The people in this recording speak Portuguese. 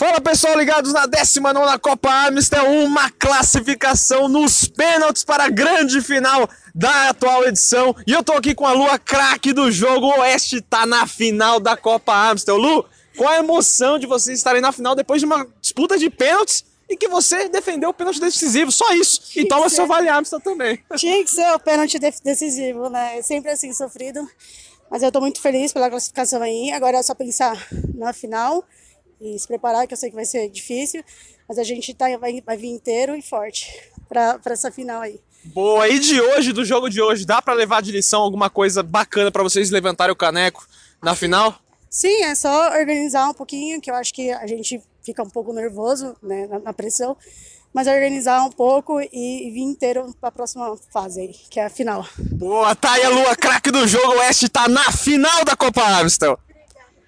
Fala pessoal, ligados na 19 Copa Amstel, uma classificação nos pênaltis para a grande final da atual edição. E eu tô aqui com a Lua, craque do jogo. O Oeste tá na final da Copa Amstel. Lu, qual a emoção de vocês estarem na final depois de uma disputa de pênaltis e que você defendeu o pênalti decisivo? Só isso. E toma seu Vale Amstel também. Tinha que ser o pênalti decisivo, né? É sempre assim, sofrido. Mas eu tô muito feliz pela classificação aí. Agora é só pensar na final e se preparar, que eu sei que vai ser difícil, mas a gente tá, vai, vai vir inteiro e forte para essa final aí. Boa, e de hoje, do jogo de hoje, dá para levar de lição alguma coisa bacana para vocês levantarem o caneco na final? Sim, é só organizar um pouquinho, que eu acho que a gente fica um pouco nervoso né, na, na pressão, mas organizar um pouco e, e vir inteiro para a próxima fase aí, que é a final. Boa, tá aí a Lua, craque do jogo, o Oeste tá na final da Copa Amstel.